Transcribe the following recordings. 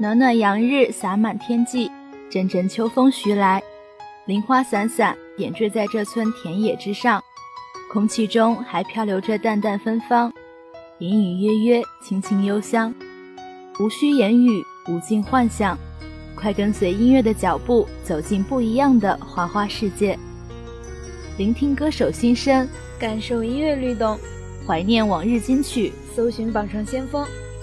暖暖阳日洒满天际，阵阵秋风徐来，林花散散点缀在这村田野之上，空气中还漂流着淡淡芬芳，隐隐约约，清清幽香。无需言语，无尽幻想，快跟随音乐的脚步，走进不一样的花花世界。聆听歌手心声，感受音乐律动，怀念往日金曲，搜寻榜上先锋。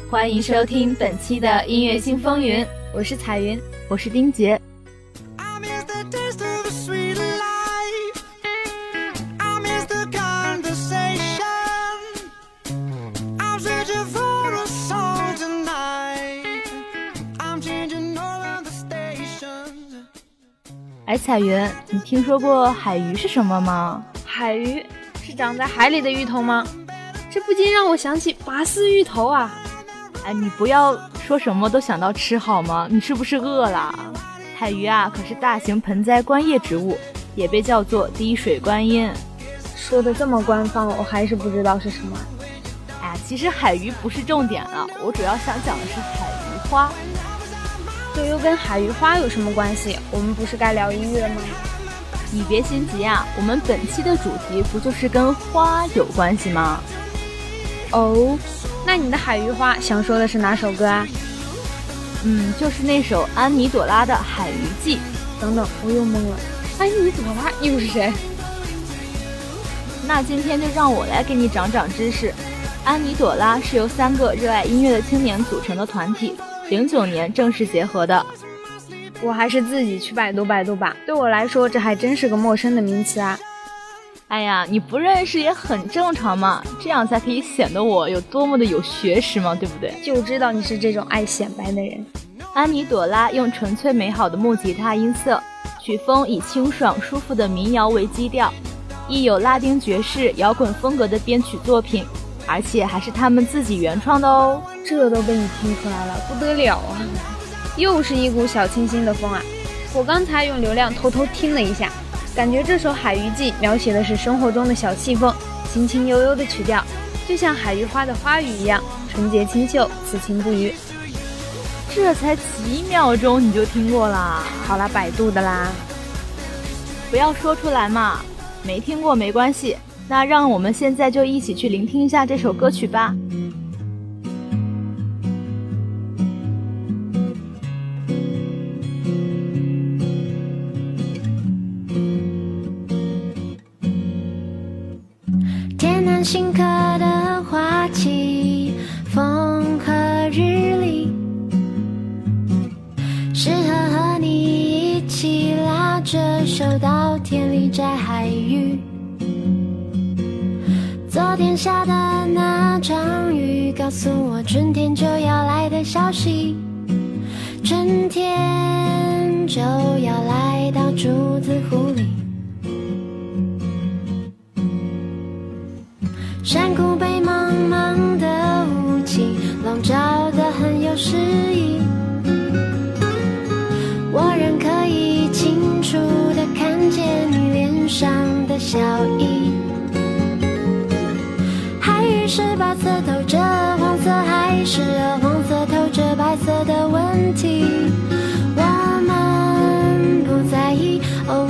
欢迎收听本期的音乐新风云，我是彩云，我是丁杰。哎，彩云，你听说过海鱼是什么吗？海鱼是长在海里的芋头吗？这不禁让我想起拔丝芋头啊！哎，你不要说什么都想到吃好吗？你是不是饿了？海鱼啊，可是大型盆栽观叶植物，也被叫做滴水观音。说的这么官方，我还是不知道是什么。哎，其实海鱼不是重点了，我主要想讲的是海鱼花。这又跟海鱼花有什么关系？我们不是该聊音乐吗？你别心急啊，我们本期的主题不就是跟花有关系吗？哦，那你的海鱼花想说的是哪首歌啊？嗯，就是那首安妮朵拉的《海鱼记》。等等，我又懵了，安妮朵拉又是谁？那今天就让我来给你长长知识。安妮朵拉是由三个热爱音乐的青年组成的团体。零九年正式结合的，我还是自己去百度百度吧。对我来说，这还真是个陌生的名词啊！哎呀，你不认识也很正常嘛，这样才可以显得我有多么的有学识嘛，对不对？就知道你是这种爱显摆的人。安妮朵拉用纯粹美好的木吉他音色，曲风以清爽舒服的民谣为基调，亦有拉丁爵士摇滚风格的编曲作品。而且还是他们自己原创的哦，这都被你听出来了，不得了啊！又是一股小清新的风啊！我刚才用流量偷偷听了一下，感觉这首《海鱼记》描写的是生活中的小气氛，轻轻悠悠的曲调，就像海鱼花的花语一样，纯洁清秀，此情不渝。这才几秒钟你就听过啦？好啦，百度的啦，不要说出来嘛，没听过没关系。那让我们现在就一起去聆听一下这首歌曲吧。天南星科的花期，风和日丽，适合和你一起拉着手到田里摘海芋。昨天下的那场雨，告诉我春天就要来的消息。春天就要来到竹子湖得很有诗意，我仍可以清楚的看见你脸上的笑意。海是白色透着黄色，还是黄色透着白色的问题？我们不在意，哦，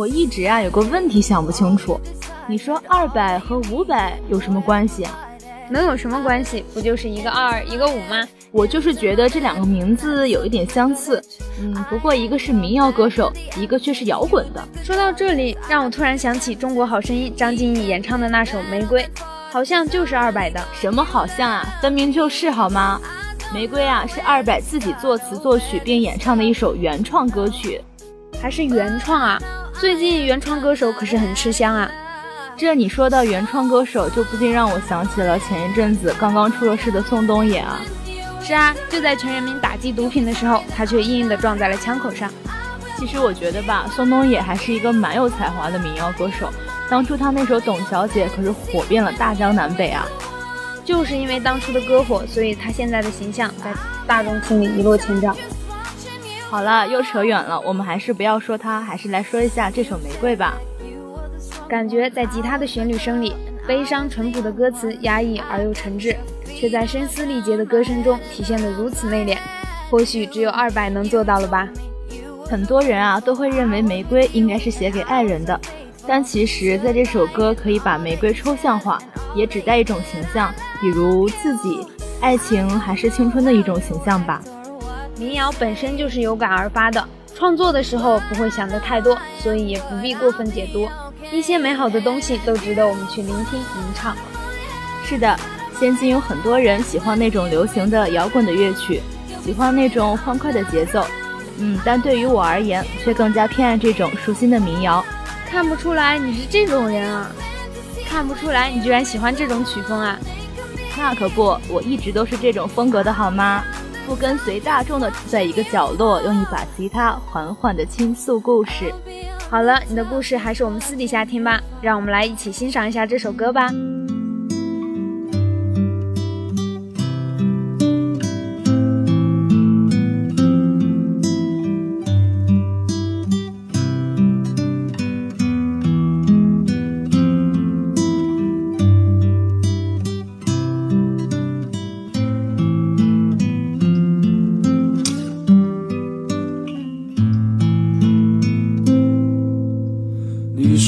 我一直啊有个问题想不清楚，你说二百和五百有什么关系啊？能有什么关系？不就是一个二，一个五吗？我就是觉得这两个名字有一点相似，嗯，不过一个是民谣歌手，一个却是摇滚的。说到这里，让我突然想起《中国好声音》张歆艺演唱的那首《玫瑰》，好像就是二百的。什么好像啊？分明就是好吗？《玫瑰》啊是二百自己作词作曲并演唱的一首原创歌曲，还是原创啊？最近原创歌手可是很吃香啊。这你说到原创歌手，就不禁让我想起了前一阵子刚刚出了事的宋冬野啊。是啊，就在全人民打击毒品的时候，他却硬硬的撞在了枪口上。其实我觉得吧，宋冬野还是一个蛮有才华的民谣歌手。当初他那首《董小姐》可是火遍了大江南北啊。就是因为当初的歌火，所以他现在的形象在大众心里一落千丈。好了，又扯远了，我们还是不要说他，还是来说一下这首《玫瑰》吧。感觉在吉他的旋律声里，悲伤淳朴的歌词压抑而又诚挚。却在声嘶力竭的歌声中体现得如此内敛，或许只有二百能做到了吧。很多人啊都会认为玫瑰应该是写给爱人的，但其实在这首歌可以把玫瑰抽象化，也指代一种形象，比如自己、爱情还是青春的一种形象吧。民谣本身就是有感而发的，创作的时候不会想得太多，所以也不必过分解读。一些美好的东西都值得我们去聆听吟唱。是的。现今有很多人喜欢那种流行的摇滚的乐曲，喜欢那种欢快的节奏，嗯，但对于我而言，却更加偏爱这种舒心的民谣。看不出来你是这种人啊！看不出来你居然喜欢这种曲风啊！那可不，我一直都是这种风格的好吗？不跟随大众的，在一个角落用一把吉他缓缓的倾诉故事。好了，你的故事还是我们私底下听吧，让我们来一起欣赏一下这首歌吧。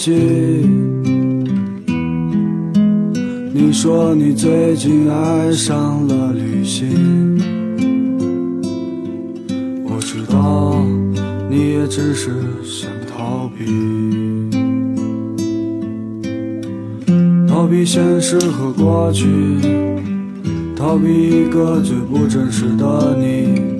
有忘记？你说你最近爱上了旅行，我知道你也只是想逃避，逃避现实和过去。逃避一个最不真实的你，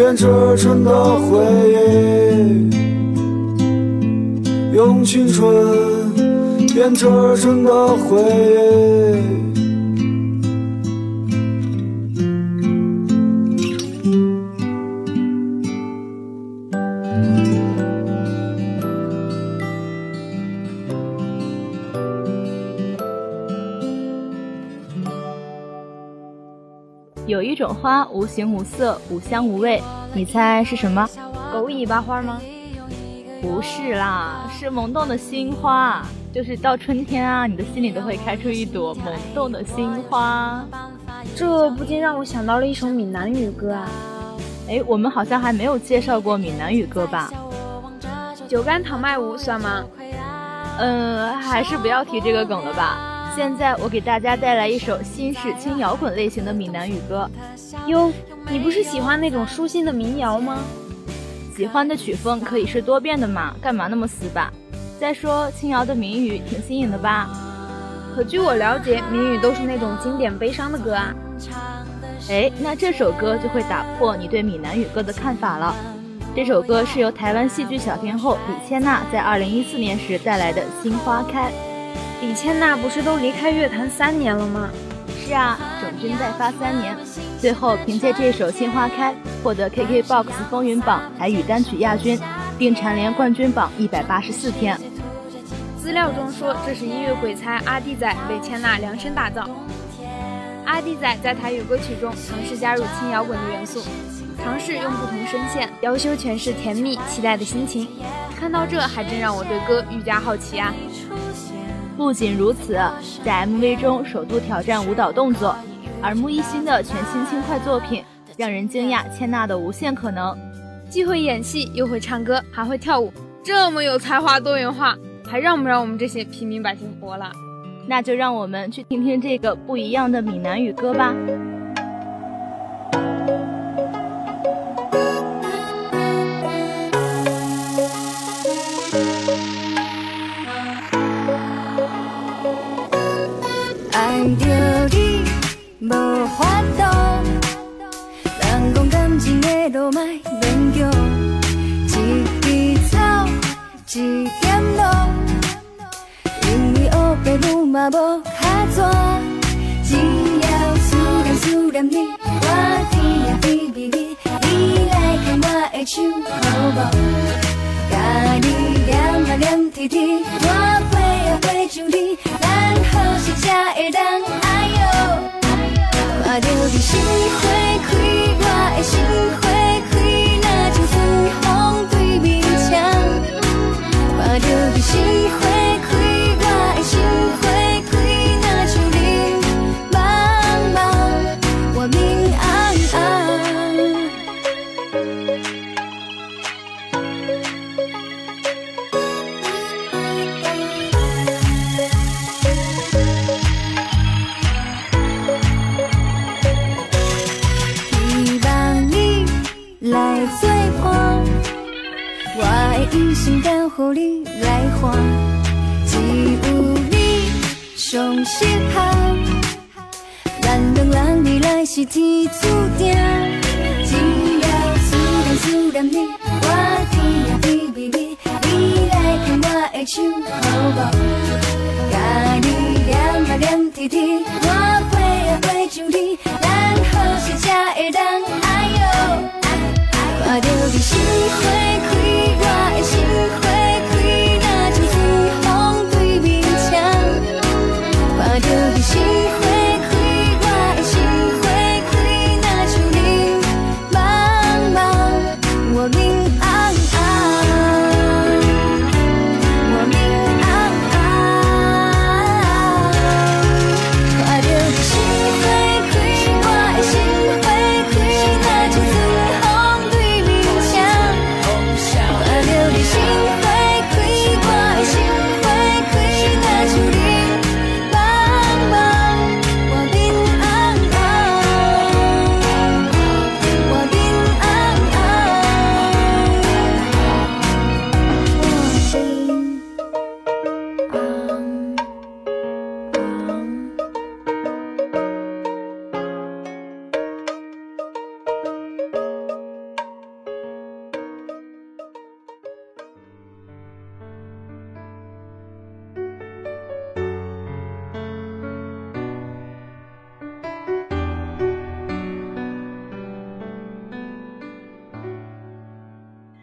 编织成的回忆。用青春编织成的回忆。种花无形无色无香无味，你猜是什么？狗尾巴花吗？不是啦，是萌动的心花，就是到春天啊，你的心里都会开出一朵萌动的心花。这不禁让我想到了一首闽南语歌啊！哎，我们好像还没有介绍过闽南语歌吧？酒干倘卖无算吗？嗯，还是不要提这个梗了吧。现在我给大家带来一首新式轻摇滚类型的闽南语歌。哟，你不是喜欢那种舒心的民谣吗？喜欢的曲风可以是多变的嘛，干嘛那么死板？再说轻摇的民语挺新颖的吧？可据我了解，民语都是那种经典悲伤的歌啊。哎，那这首歌就会打破你对闽南语歌的看法了。这首歌是由台湾戏剧小天后李千娜在二零一四年时带来的《新花开》。李千娜不是都离开乐坛三年了吗？是啊，整军再发三年，最后凭借这首《杏花开》获得 KKBOX 风云榜台语单曲亚军，并蝉联冠军榜一百八十四天。资料中说，这是音乐鬼才阿弟仔为千娜量身打造。阿弟仔在台语歌曲中尝试加入轻摇滚的元素，尝试用不同声线要求诠释甜蜜期待的心情。看到这，还真让我对歌愈加好奇啊！不仅如此，在 MV 中首度挑战舞蹈动作，耳目一新的全新轻快作品，让人惊讶千娜的无限可能。既会演戏，又会唱歌，还会跳舞，这么有才华、多元化，还让不让我们这些平民百姓活了？那就让我们去听听这个不一样的闽南语歌吧。一点露，因为黑白母嘛无卡纸，只要思念思念你，我甜呀甜蜜蜜，你来牵我的手好无？甲你黏啊黏贴贴，我飞啊飞上你，咱好时才会当哎哟，看着你心花开，上适合，咱两人未来是天注定，只要思念思念你，我甜呀甜蜜蜜，你来牵我的手好无？甲你黏啊黏贴贴，我飞啊飞上你，咱好时才会当哎哟，看着你心花开，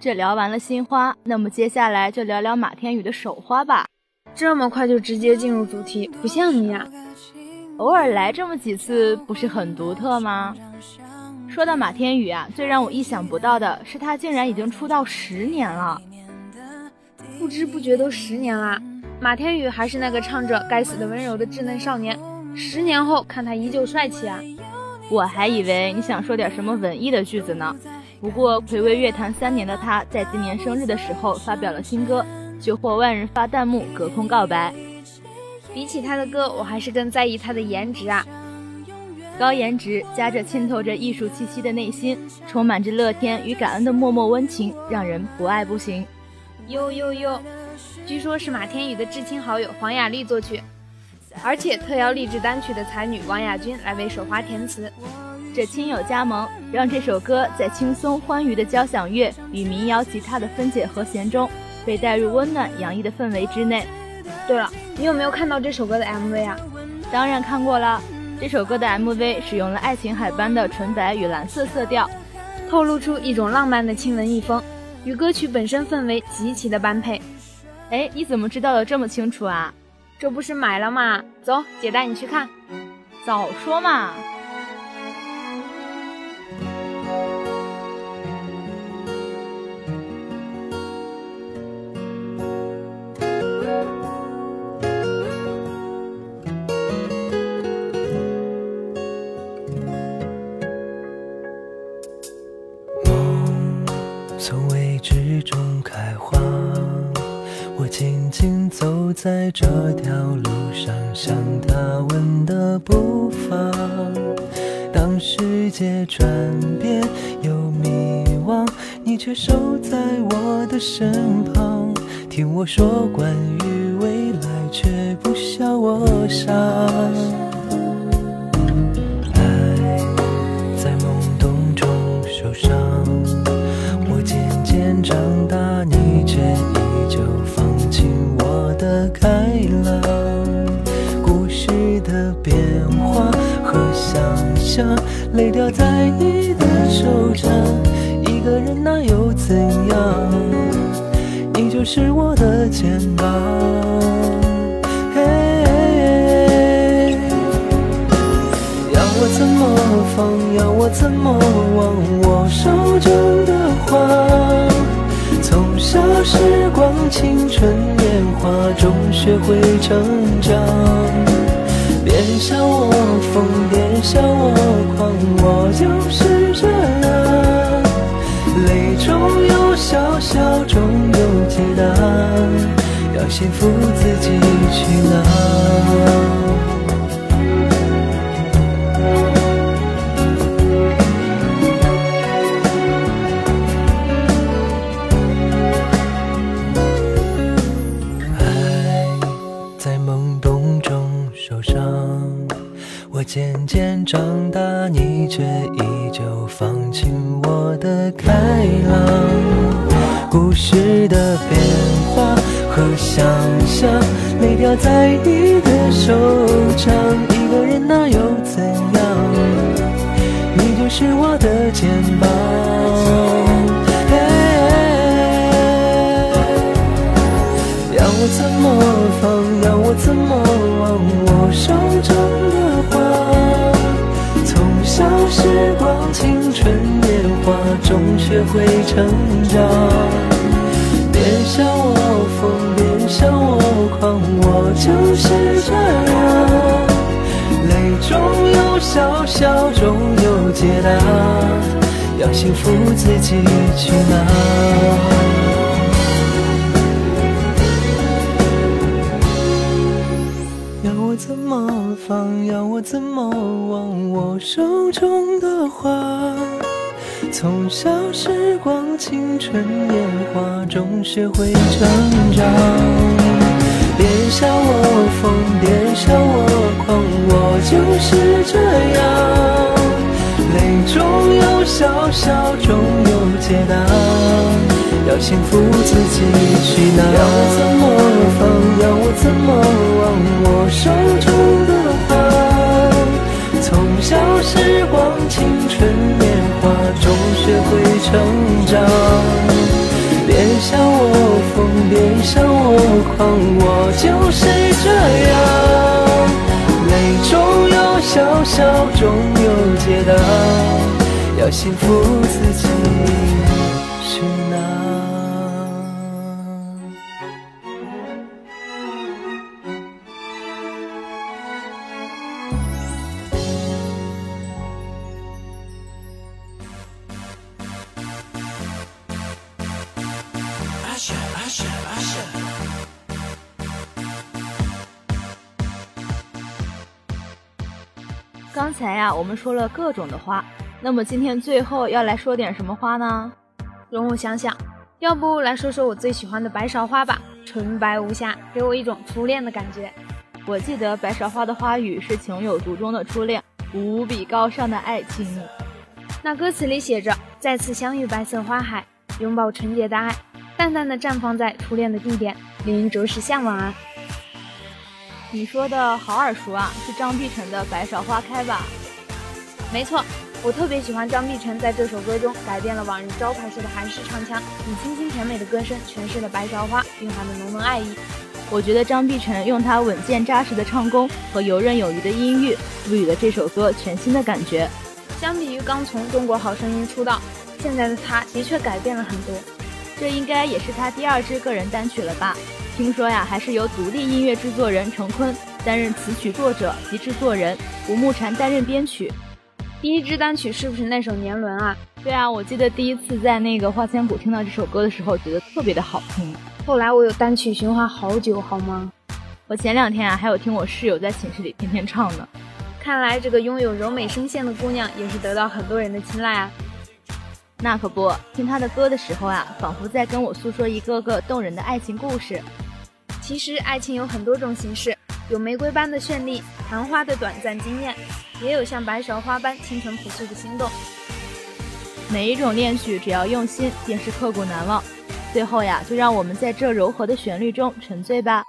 这聊完了新花，那么接下来就聊聊马天宇的首花吧。这么快就直接进入主题，不像你啊！偶尔来这么几次，不是很独特吗？说到马天宇啊，最让我意想不到的是，他竟然已经出道十年了。不知不觉都十年啦，马天宇还是那个唱着《该死的温柔》的稚嫩少年。十年后看他依旧帅气啊！我还以为你想说点什么文艺的句子呢。不过暌违乐坛三年的他，在今年生日的时候发表了新歌，就获万人发弹幕隔空告白。比起他的歌，我还是更在意他的颜值啊！高颜值加着浸透着艺术气息的内心，充满着乐天与感恩的默默温情，让人不爱不行。哟哟哟！据说是马天宇的至亲好友黄雅莉作曲。而且特邀励志单曲的才女王雅君来为手花填词，这亲友加盟，让这首歌在轻松欢愉的交响乐与民谣吉他的分解和弦中，被带入温暖洋溢的氛围之内。对了，你有没有看到这首歌的 MV 啊？当然看过了，这首歌的 MV 使用了爱琴海般的纯白与蓝色色调，透露出一种浪漫的亲文艺风，与歌曲本身氛围极其的般配。哎，你怎么知道的这么清楚啊？这不是买了吗？走，姐带你去看。早说嘛！在这条路上，向他问的步伐。当世界转变又迷惘，你却守在我的身旁，听我说关于未来，却不笑我傻。是我的肩膀。嘿要我怎么放？要我怎么忘？我手中的花。从小时光，青春年华中学会成长。别笑我疯，别笑我狂，我就是这样。泪中有笑，笑中要幸福自己去拿。想，泪掉在你的手掌。一个人那又怎样？你就是我的肩膀。要我怎么放？要我怎么忘？我手中的花。从小时光，青春年华中学会成长。别笑，我就是这样。泪中有笑，笑中有解答，要幸福自己去拿。要我怎么放？要我怎么忘？我手中的花，从小时光，青春年华中学会成长。要幸福自己去拿。要我怎么放？要我怎么忘？我手中的花，从小时光，青春年华中学会成长。别笑我狂，我就是这样。泪中有笑，笑中有解答，要幸福自己刚才呀，我们说了各种的花，那么今天最后要来说点什么花呢？容我想想，要不来说说我最喜欢的白芍花吧，纯白无瑕，给我一种初恋的感觉。我记得白芍花的花语是情有独钟的初恋，无比高尚的爱情。那歌词里写着：“再次相遇白色花海，拥抱纯洁的爱，淡淡的绽放在初恋的地点，令人着实向往啊。”你说的好耳熟啊，是张碧晨的《白芍花开》吧？没错，我特别喜欢张碧晨在这首歌中改变了往日招牌式的韩式唱腔，以清新甜美的歌声诠释了白芍花蕴含的浓浓爱意。我觉得张碧晨用他稳健扎实的唱功和游刃有余的音域，赋予了这首歌全新的感觉。相比于刚从《中国好声音》出道，现在的他的确改变了很多。这应该也是他第二支个人单曲了吧？听说呀，还是由独立音乐制作人程坤担任词曲作者及制作人，吴慕禅担任编曲。第一支单曲是不是那首《年轮》啊？对啊，我记得第一次在那个花千骨听到这首歌的时候，觉得特别的好听。后来我有单曲循环好久，好吗？我前两天啊，还有听我室友在寝室里天天唱呢。看来这个拥有柔美声线的姑娘，也是得到很多人的青睐啊。那可不，听她的歌的时候啊，仿佛在跟我诉说一个个动人的爱情故事。其实爱情有很多种形式，有玫瑰般的绚丽，昙花的短暂惊艳，也有像白芍花般清纯朴素的心动。每一种恋曲，只要用心，便是刻骨难忘。最后呀，就让我们在这柔和的旋律中沉醉吧。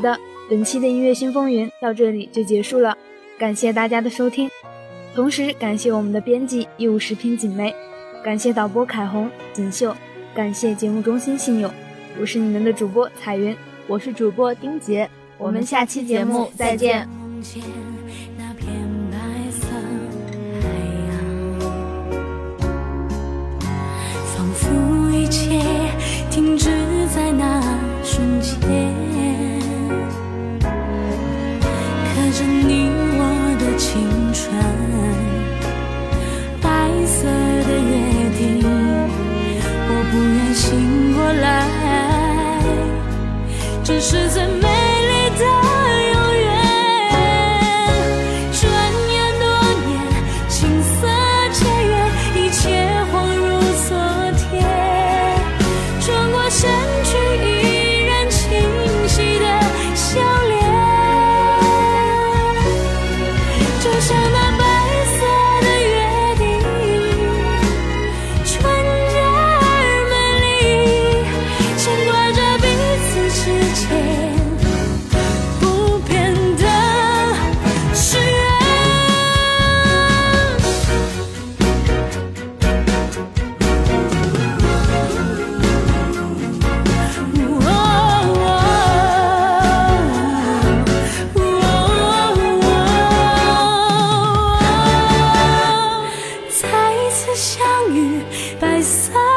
的，本期的音乐新风云到这里就结束了，感谢大家的收听，同时感谢我们的编辑义务视频锦梅，感谢导播凯红锦绣，感谢节目中心信友，我是你们的主播彩云，我是主播丁杰，我们下期节目再见。仿佛一切停止在那瞬间。刻着你我的青春，白色的约定，我不愿醒过来，只是最美。与，白色